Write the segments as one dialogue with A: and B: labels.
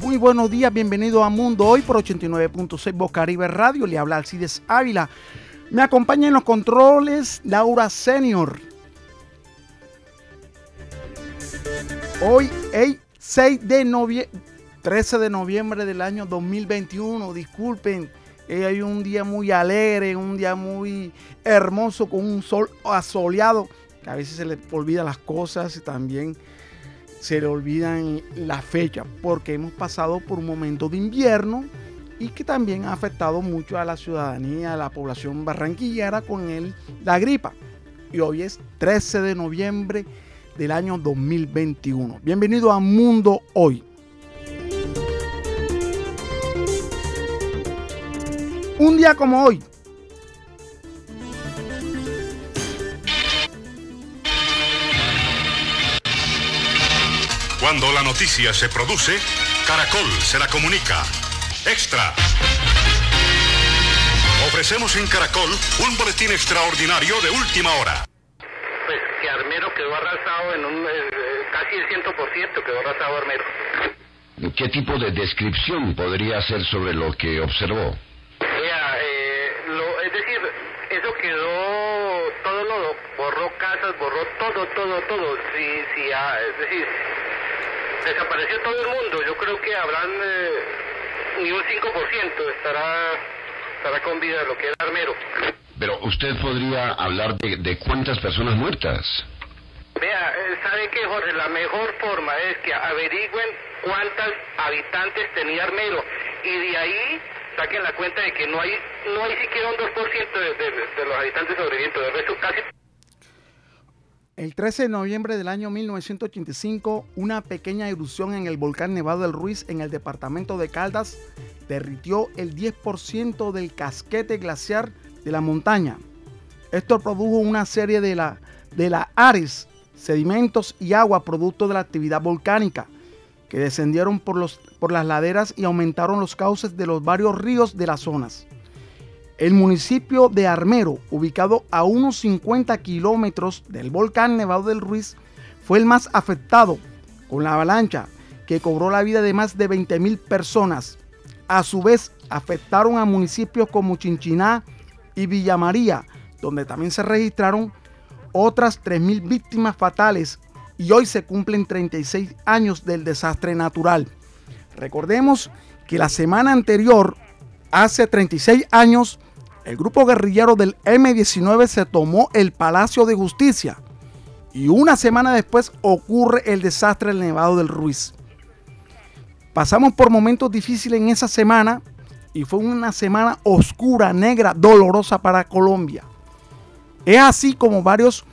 A: Muy buenos días, bienvenido a Mundo Hoy por 89.6 Bocaribe Radio. Le habla Alcides Ávila. Me acompaña en los controles Laura Senior. Hoy, es 6 de noviembre, 13 de noviembre del año 2021. Disculpen, eh, hay un día muy alegre, un día muy hermoso con un sol asoleado. A veces se le olvidan las cosas y también se le olvidan la fecha porque hemos pasado por un momento de invierno y que también ha afectado mucho a la ciudadanía, a la población barranquillera con el, la gripa. Y hoy es 13 de noviembre del año 2021. Bienvenido a Mundo Hoy. Un día como hoy,
B: Cuando la noticia se produce, Caracol se la comunica. Extra. Ofrecemos en Caracol un boletín extraordinario de última hora.
C: Pues que Armero quedó arrasado en un... eh, casi el 100% quedó arrasado Armero.
D: ¿Qué tipo de descripción podría hacer sobre lo que observó?
C: Vea, eh, lo, es decir, eso quedó... Todo lo borró casas, borró todo, todo, todo. Sí, sí, ah, es decir, desapareció todo el mundo. Yo creo que habrán... eh, ni un 5% estará, estará con vida de lo que era Armero.
D: Pero usted podría hablar de, de cuántas personas muertas.
C: Vea, eh, ¿sabe qué, Jorge? La mejor forma es que averigüen cuántos habitantes tenía Armero y de ahí saquen la cuenta de que no hay no hay siquiera un 2% de, de, de los habitantes sobrevivientes. De resto, casi
A: El 13 de noviembre del año 1985, una pequeña erupción en el volcán Nevado del Ruiz en el departamento de Caldas derritió el 10% del casquete glaciar de la montaña. Esto produjo una serie de, la, de la ares, sedimentos y agua producto de la actividad volcánica que descendieron por, los, por las laderas y aumentaron los cauces de los varios ríos de las zonas. El municipio de Armero, ubicado a unos 50 kilómetros del volcán Nevado del Ruiz, fue el más afectado con la avalancha que cobró la vida de más de 20 mil personas. A su vez, afectaron a municipios como Chinchiná y Villa María, donde también se registraron otras 3 mil víctimas fatales y hoy se cumplen 36 años del desastre natural. Recordemos que la semana anterior, hace 36 años, el grupo guerrillero del M-19 se tomó el Palacio de Justicia y una semana después ocurre el desastre del Nevado del Ruiz. Pasamos por momentos difíciles en esa semana y fue una semana oscura, negra, dolorosa para Colombia. Es así como varios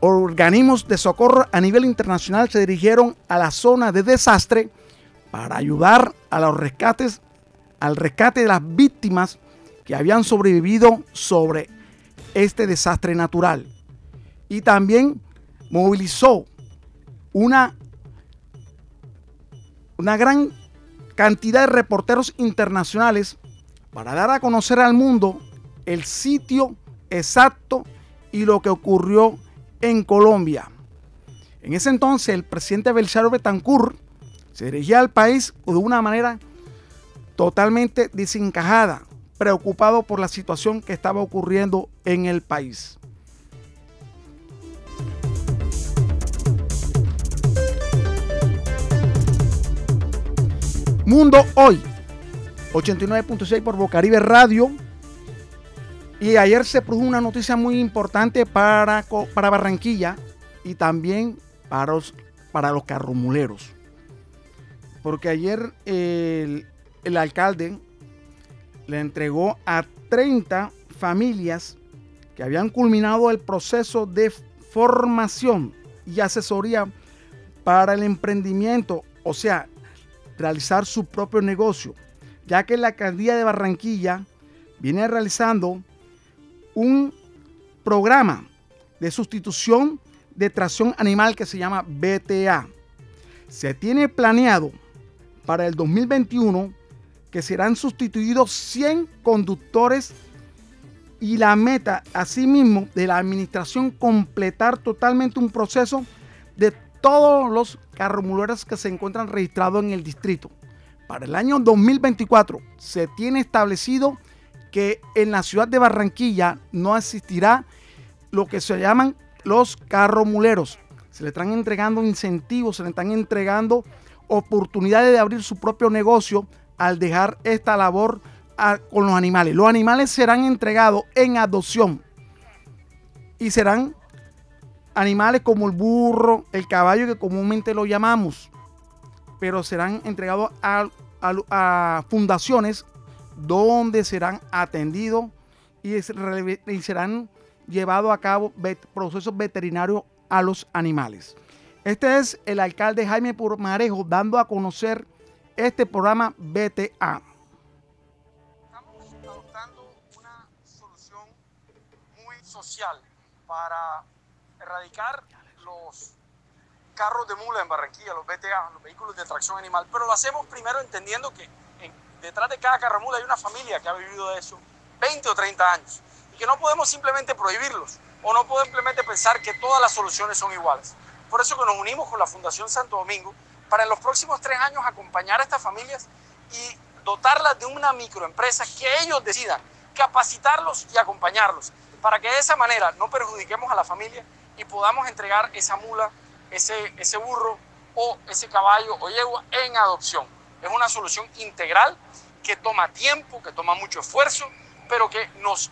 A: organismos de socorro a nivel internacional se dirigieron a la zona de desastre para ayudar a los rescates, al rescate de las víctimas que habían sobrevivido sobre este desastre natural. Y también movilizó una, una gran cantidad de reporteros internacionales para dar a conocer al mundo el sitio exacto y lo que ocurrió en Colombia. En ese entonces el presidente Belisario Betancourt se dirigía al país de una manera totalmente desencajada, preocupado por la situación que estaba ocurriendo en el país. Mundo Hoy, 89.6 por Bocaribe Radio. Y ayer se produjo una noticia muy importante para, para Barranquilla y también para los, para los carromuleros. Porque ayer el, el alcalde le entregó a 30 familias que habían culminado el proceso de formación y asesoría para el emprendimiento, o sea, realizar su propio negocio, ya que la alcaldía de Barranquilla viene realizando un programa de sustitución de tracción animal que se llama BTA. Se tiene planeado para el 2021 que serán sustituidos 100 conductores y la meta asimismo de la administración completar totalmente un proceso de todos los carromuleros que se encuentran registrados en el distrito. Para el año 2024 se tiene establecido que en la ciudad de Barranquilla no existirá lo que se llaman los carromuleros. Se le están entregando incentivos, se le están entregando oportunidades de abrir su propio negocio al dejar esta labor con los animales. Los animales serán entregados en adopción y serán animales como el burro, el caballo que comúnmente lo llamamos, pero serán entregados a, fundaciones donde serán atendidos y, serán llevados a cabo procesos veterinarios a los animales. Este es el alcalde Jaime Purmarejo dando a conocer este programa BTA.
E: Estamos adoptando una solución muy social para erradicar los carros de mula en Barranquilla, los BTA, los vehículos de tracción animal, pero lo hacemos primero entendiendo que detrás de cada carro mula hay una familia que ha vivido eso 20 o 30 años y que no podemos simplemente prohibirlos o no podemos simplemente pensar que todas las soluciones son iguales. Por eso que nos unimos con la Fundación Santo Domingo para en los próximos tres años acompañar a estas familias y dotarlas de una microempresa que ellos decidan, capacitarlos y acompañarlos, para que de esa manera no perjudiquemos a la familia y podamos entregar esa mula, ese, ese burro o ese caballo o yegua en adopción. Es una solución integral que toma tiempo, que toma mucho esfuerzo, pero que nos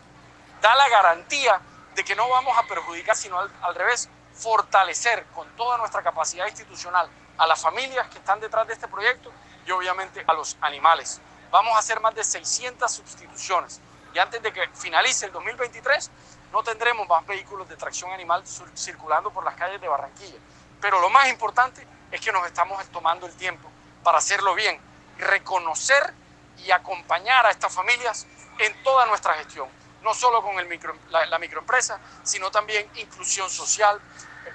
E: da la garantía de que no vamos a perjudicar, sino al, al revés, fortalecer con toda nuestra capacidad institucional a las familias que están detrás de este proyecto y obviamente a los animales. Vamos a hacer más de 600 sustituciones y antes de que finalice el 2023 no tendremos más vehículos de tracción animal circulando por las calles de Barranquilla. Pero lo más importante es que nos estamos tomando el tiempo para hacerlo bien, reconocer y acompañar a estas familias en toda nuestra gestión, no solo con el micro, la microempresa, sino también inclusión social,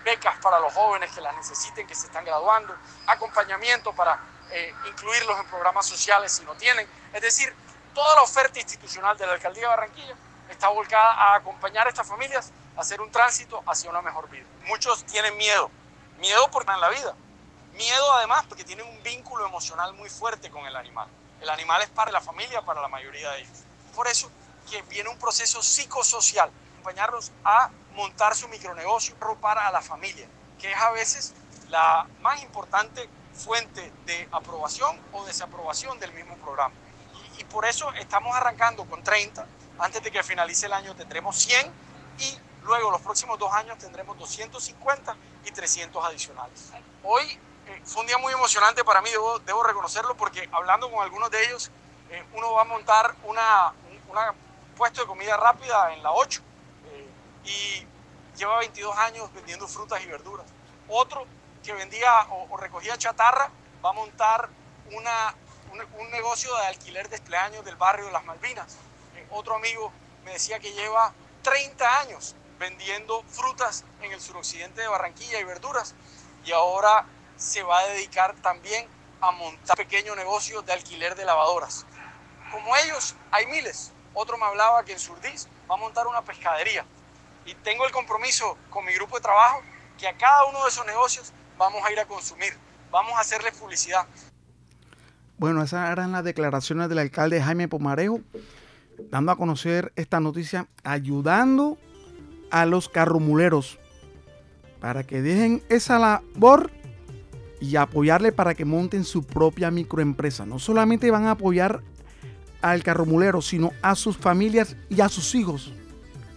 E: becas para los jóvenes que las necesiten, que se están graduando, acompañamiento para eh, incluirlos en programas sociales si no tienen. Es decir, toda la oferta institucional de la Alcaldía de Barranquilla está volcada a acompañar a estas familias a hacer un tránsito hacia una mejor vida. Muchos tienen miedo, miedo por la vida, miedo además porque tienen un vínculo emocional muy fuerte con el animal. El animal es para la familia, para la mayoría de ellos. Por eso que viene un proceso psicosocial, acompañarlos a montar su micronegocio para a la familia, que es a veces la más importante fuente de aprobación o desaprobación del mismo programa. Y, por eso estamos arrancando con 30, antes de que finalice el año tendremos 100 y luego los próximos dos años tendremos 250 y 300 adicionales. Hoy eh, fue un día muy emocionante para mí, debo, debo reconocerlo, porque hablando con algunos de ellos, eh, uno va a montar una, un puesto de comida rápida en la 8 y lleva 22 años vendiendo frutas y verduras. Otro que vendía o, recogía chatarra va a montar una, un, negocio de alquiler de cumpleaños del barrio de las Malvinas. Eh, otro amigo me decía que lleva 30 años vendiendo frutas en el suroccidente de Barranquilla y verduras y ahora se va a dedicar también a montar pequeños negocios de alquiler de lavadoras. Como ellos hay miles. Otro me hablaba que en Surdís va a montar una pescadería y tengo el compromiso con mi grupo de trabajo que a cada uno de esos negocios vamos a ir a consumir, vamos a hacerle publicidad.
A: Bueno, esas eran las declaraciones del alcalde Jaime Pomarejo, dando a conocer esta noticia, ayudando a los carromuleros para que dejen esa labor y apoyarle para que monten su propia microempresa. No solamente van a apoyar al carromulero, sino a sus familias y a sus hijos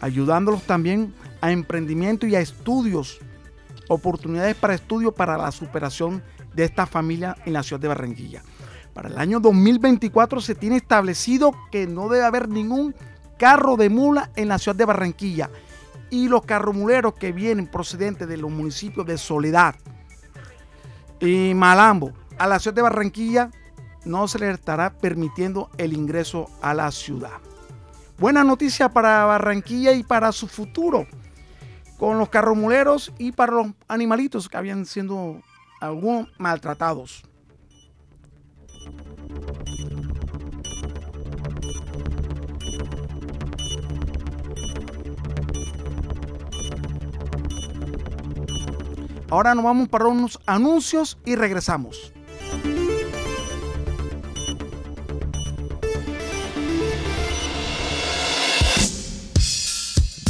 A: ayudándolos también a emprendimiento y a estudios, oportunidades para estudio para la superación de esta familia en la ciudad de Barranquilla. Para el año 2024 se tiene establecido que no debe haber ningún carro de mula en la ciudad de Barranquilla y los carromuleros que vienen procedentes de los municipios de Soledad y Malambo a la ciudad de Barranquilla no se les estará permitiendo el ingreso a la ciudad. Buena noticia para Barranquilla y para su futuro con los carromuleros y para los animalitos que habían sido algunos maltratados. Ahora nos vamos para unos anuncios y regresamos.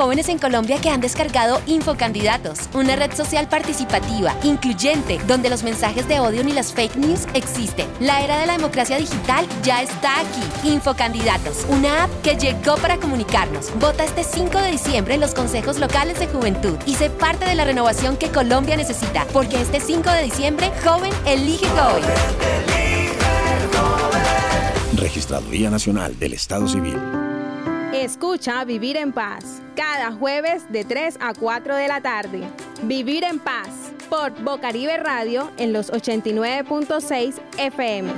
F: Jóvenes en Colombia que han descargado Infocandidatos, una red social participativa, incluyente, donde los mensajes de odio ni las fake news existen. La era de la democracia digital ya está aquí. Infocandidatos, una app que llegó para comunicarnos. Vota este 5 de diciembre en los consejos locales de juventud y sé parte de la renovación que Colombia necesita, porque este 5 de diciembre, joven elige hoy.
G: Registraduría Nacional del Estado Civil.
H: Escucha Vivir en Paz cada jueves de 3 a 4 de la tarde. Vivir en Paz por Bocaribe Radio en los 89.6 FM.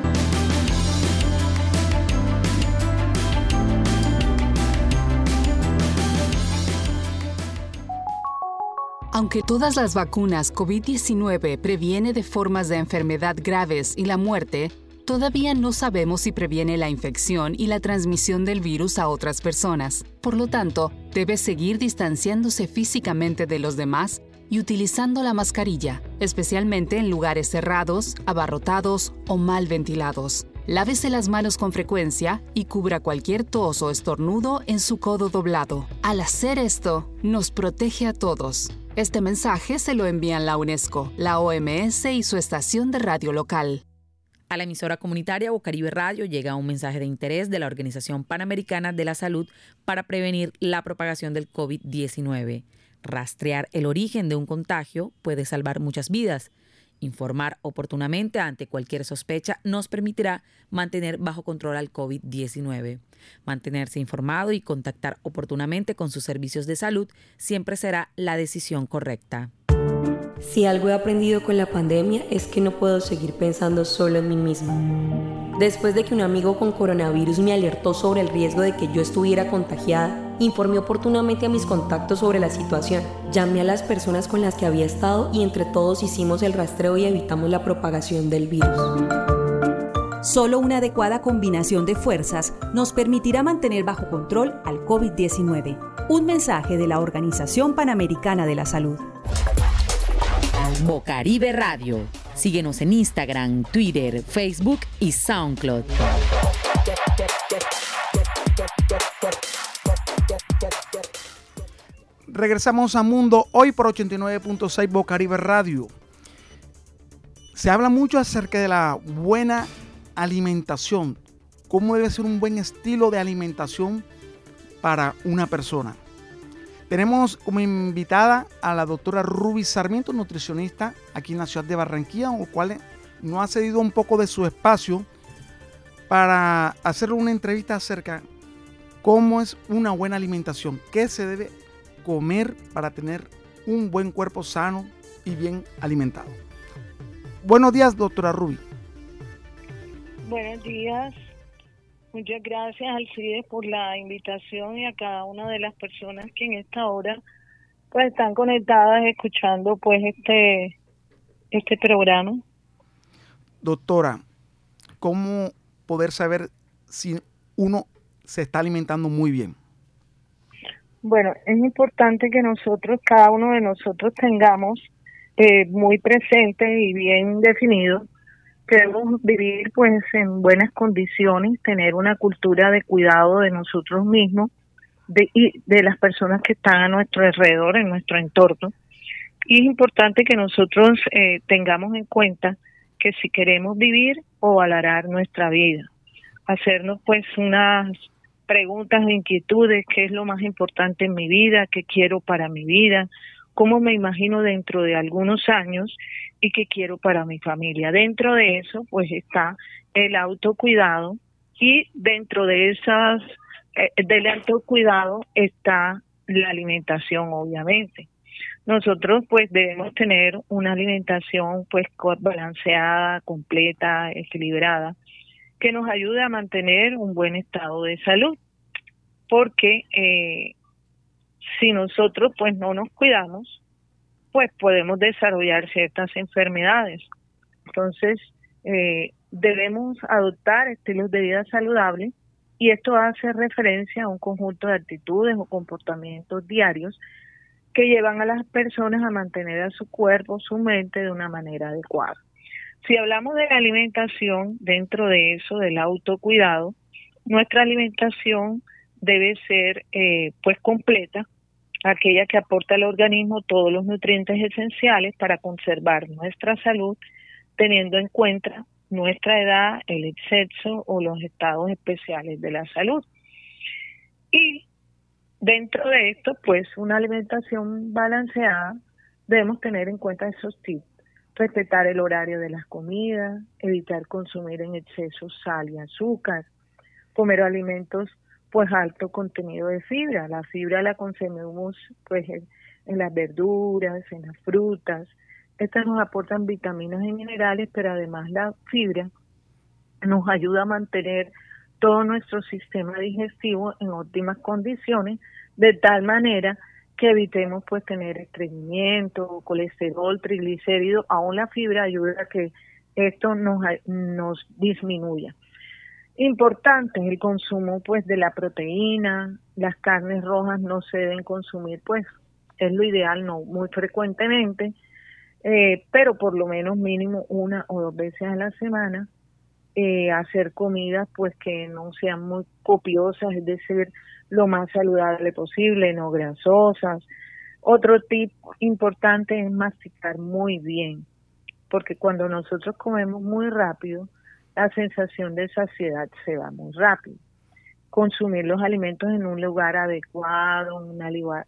I: Aunque todas las vacunas COVID-19 previene de formas de enfermedad graves y la muerte, todavía no sabemos si previene la infección y la transmisión del virus a otras personas. Por lo tanto, debe seguir distanciándose físicamente de los demás y utilizando la mascarilla, especialmente en lugares cerrados, abarrotados o mal ventilados. Lávese las manos con frecuencia y cubra cualquier tos o estornudo en su codo doblado. Al hacer esto, nos protege a todos. Este mensaje se lo envían la UNESCO, la OMS y su estación de radio local.
J: A la emisora comunitaria Bocaribe Radio llega un mensaje de interés de la Organización Panamericana de la Salud para prevenir la propagación del COVID-19. Rastrear el origen de un contagio puede salvar muchas vidas. Informar oportunamente ante cualquier sospecha nos permitirá mantener bajo control al COVID-19. Mantenerse informado y contactar oportunamente con sus servicios de salud siempre será la decisión correcta.
K: Si algo he aprendido con la pandemia es que no puedo seguir pensando solo en mí misma. Después de que un amigo con coronavirus me alertó sobre el riesgo de que yo estuviera contagiada, informé oportunamente a mis contactos sobre la situación, llamé a las personas con las que había estado y entre todos hicimos el rastreo y evitamos la propagación del virus.
L: Solo una adecuada combinación de fuerzas nos permitirá mantener bajo control al COVID-19. Un mensaje de la Organización Panamericana de la Salud.
J: Bocaribe Radio. Síguenos en Instagram, Twitter, Facebook y SoundCloud.
A: Regresamos a Mundo hoy por 89.6 Bocaribe Radio. Se habla mucho acerca de la buena alimentación, cómo debe ser un buen estilo de alimentación para una persona. Tenemos como invitada a la doctora Ruby Sarmiento, nutricionista aquí en la ciudad de Barranquilla, o cual nos ha cedido un poco de su espacio para hacer una entrevista acerca cómo es una buena alimentación, qué se debe comer para tener un buen cuerpo sano y bien alimentado. Buenos días, doctora Ruby.
M: Buenos días. Muchas gracias, Alcides, por la invitación y a cada una de las personas que en esta hora pues están conectadas escuchando pues este este programa.
A: Doctora, ¿cómo poder saber si uno se está alimentando muy bien?
M: Bueno, es importante que nosotros, cada uno de nosotros tengamos eh, muy presente y bien definido queremos vivir pues en buenas condiciones, tener una cultura de cuidado de nosotros mismos de, y de las personas que están a nuestro alrededor, en nuestro entorno. Y es importante que nosotros eh, tengamos en cuenta que si queremos vivir o valorar nuestra vida, hacernos pues unas preguntas e inquietudes, qué es lo más importante en mi vida, qué quiero para mi vida, cómo me imagino dentro de algunos años y qué quiero para mi familia. Dentro de eso, pues está el autocuidado y dentro de esas, eh, del autocuidado está la alimentación, obviamente. Nosotros pues debemos tener una alimentación pues balanceada, completa, equilibrada, que nos ayude a mantener un buen estado de salud, porque eh, si nosotros pues no nos cuidamos, pues podemos desarrollar ciertas enfermedades. Entonces, eh, debemos adoptar estilos de vida saludables y esto hace referencia a un conjunto de actitudes o comportamientos diarios que llevan a las personas a mantener a su cuerpo, su mente de una manera adecuada. Si hablamos de la alimentación, dentro de eso, del autocuidado, nuestra alimentación debe ser eh, pues completa, aquella que aporta al organismo todos los nutrientes esenciales para conservar nuestra salud, teniendo en cuenta nuestra edad, el exceso o los estados especiales de la salud. Y dentro de esto, pues una alimentación balanceada, debemos tener en cuenta esos tips. Respetar el horario de las comidas, evitar consumir en exceso sal y azúcar, comer alimentos pues alto contenido de fibra. La fibra la consumimos pues en las verduras, en las frutas, estas nos aportan vitaminas y minerales, pero además la fibra nos ayuda a mantener todo nuestro sistema digestivo en óptimas condiciones, de tal manera que evitemos pues tener estreñimiento, colesterol, triglicéridos, aún la fibra ayuda a que esto nos, nos disminuya. Importante el consumo pues de la proteína, las carnes rojas no se deben consumir pues es lo ideal, no muy frecuentemente, eh, pero por lo menos mínimo una o dos veces a la semana, eh, hacer comidas pues que no sean muy copiosas, es decir, lo más saludable posible, no grasosas. Otro tip importante es masticar muy bien, porque cuando nosotros comemos muy rápido, la sensación de saciedad se va muy rápido. Consumir los alimentos en un lugar adecuado, un,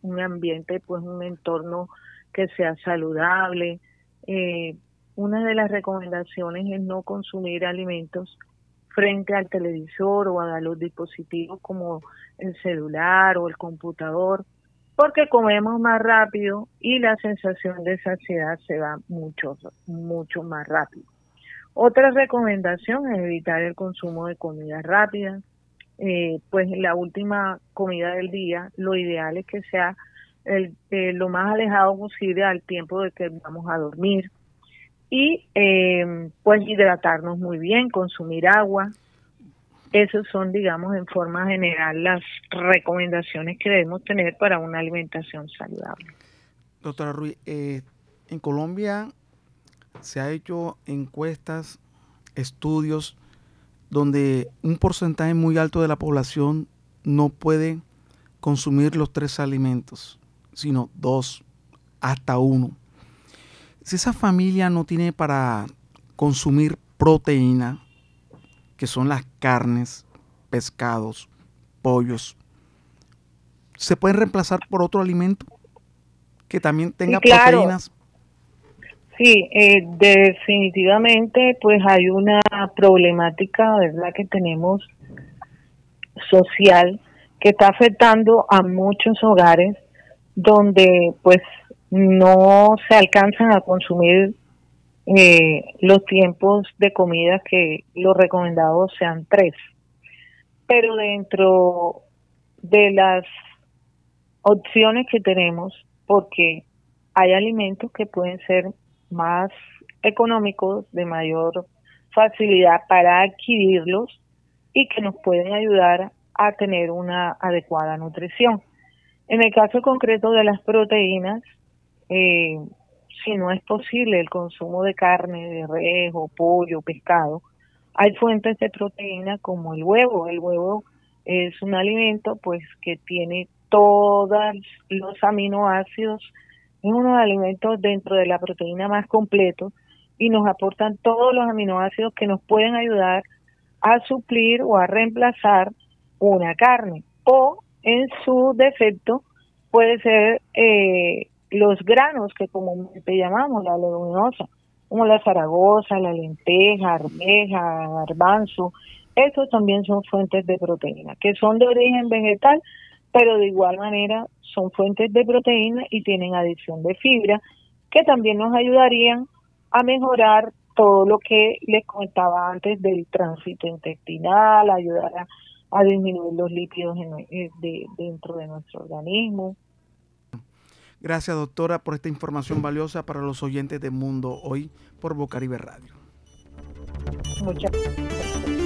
M: un ambiente, pues un entorno que sea saludable. Eh, una de las recomendaciones es no consumir alimentos frente al televisor o a los dispositivos como el celular o el computador, porque comemos más rápido y la sensación de saciedad se va mucho, mucho más rápido. Otra recomendación es evitar el consumo de comida rápida. Eh, pues la última comida del día, lo ideal es que sea el, eh, lo más alejado posible al tiempo de que vamos a dormir y eh, pues hidratarnos muy bien, consumir agua. Esas son, digamos, en forma general las recomendaciones que debemos tener para una alimentación saludable.
A: Doctora Ruiz, eh, en Colombia se ha hecho encuestas, estudios, donde un porcentaje muy alto de la población no puede consumir los tres alimentos sino dos, hasta uno. Si esa familia no tiene para consumir proteína, que son las carnes, pescados, pollos, ¿se pueden reemplazar por otro alimento que también tenga proteínas?
M: Sí, eh, definitivamente pues hay una problemática, ¿verdad?, que tenemos social que está afectando a muchos hogares donde pues no se alcanzan a consumir eh, los tiempos de comida que los recomendados sean tres. Pero dentro de las opciones que tenemos, porque hay alimentos que pueden ser más económicos, de mayor facilidad para adquirirlos y que nos pueden ayudar a tener una adecuada nutrición. En el caso concreto de las proteínas, eh, si no es posible el consumo de carne, de res o pollo, pescado, hay fuentes de proteína como el huevo. El huevo es un alimento pues que tiene todos los aminoácidos, es uno de los alimentos dentro de la proteína más completo y nos aportan todos los aminoácidos que nos pueden ayudar a suplir o a reemplazar una carne. O en su defecto puede ser eh, los granos que comúnmente llamamos la leguminosa, como la zaragoza, la lenteja, arveja, garbanzo, esos también son fuentes de proteína, que son de origen vegetal, pero de igual manera son fuentes de proteína y tienen adición de fibra, que también nos ayudarían a mejorar todo lo que les comentaba antes del tránsito intestinal, ayudar a, disminuir los lípidos eh, dentro de nuestro organismo.
A: Gracias, doctora, por esta información valiosa para los oyentes de Mundo Hoy por Bocaribe Radio.
M: Muchas gracias.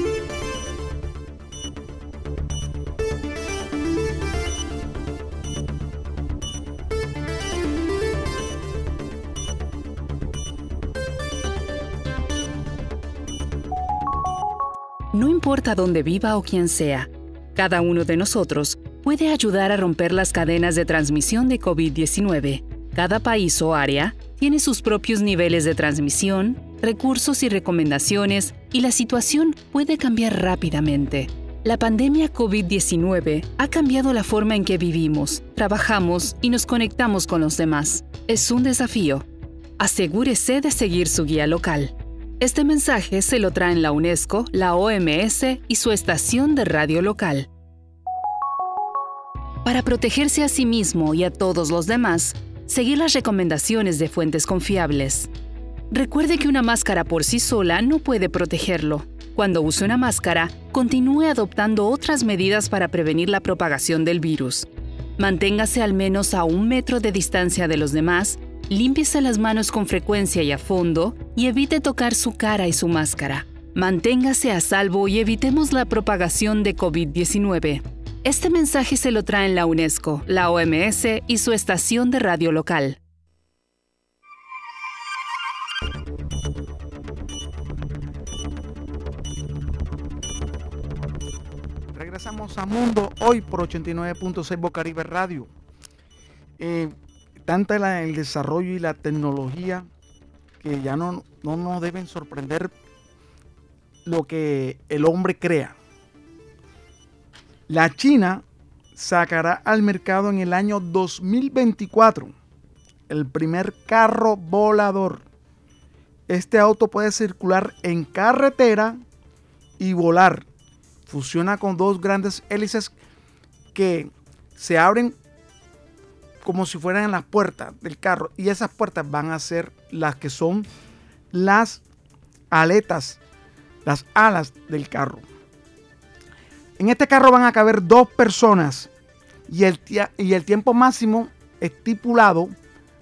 I: Importa dónde viva o quién sea, cada uno de nosotros puede ayudar a romper las cadenas de transmisión de COVID-19. Cada país o área tiene sus propios niveles de transmisión, recursos y recomendaciones, y la situación puede cambiar rápidamente. La pandemia COVID-19 ha cambiado la forma en que vivimos, trabajamos y nos conectamos con los demás. Es un desafío. Asegúrese de seguir su guía local. Este mensaje se lo traen la UNESCO, la OMS y su estación de radio local. Para protegerse a sí mismo y a todos los demás, seguir las recomendaciones de fuentes confiables. Recuerde que una máscara por sí sola no puede protegerlo. Cuando use una máscara, continúe adoptando otras medidas para prevenir la propagación del virus. Manténgase al menos a un metro de distancia de los demás límpiese las manos con frecuencia y a fondo y evite tocar su cara y su máscara. Manténgase a salvo y evitemos la propagación de COVID-19. Este mensaje se lo traen la UNESCO, la OMS y su estación de radio local.
A: Regresamos a Mundo hoy por 89.6 Bocaribe Radio. Eh, tanta el desarrollo y la tecnología que ya no, no nos deben sorprender lo que el hombre crea. La China sacará al mercado en el año 2024 el primer carro volador. Este auto puede circular en carretera y volar. Funciona con dos grandes hélices que se abren como si fueran las puertas del carro. Y esas puertas van a ser las que son las aletas, las alas del carro. En este carro van a caber dos personas y el, y el tiempo máximo estipulado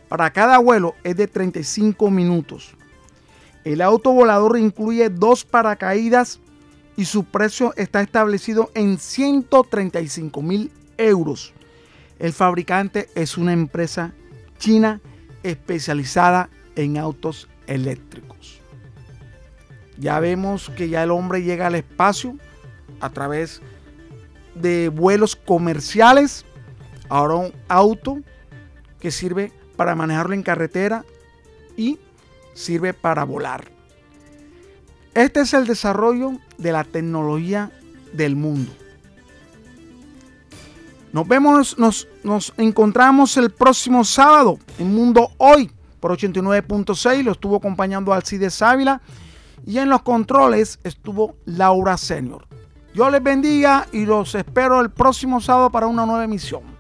A: para cada vuelo es de 35 minutos. El auto volador incluye dos paracaídas y su precio está establecido en 135 mil euros. El fabricante es una empresa china especializada en autos eléctricos. Ya vemos que ya el hombre llega al espacio a través de vuelos comerciales. Ahora un auto que sirve para manejarlo en carretera y sirve para volar. Este es el desarrollo de la tecnología del mundo. Nos vemos, nos, nos encontramos el próximo sábado en Mundo Hoy por 89.6. Lo estuvo acompañando Alcides Ávila y en los controles estuvo Laura Senior. Yo les bendiga y los espero el próximo sábado para una nueva emisión.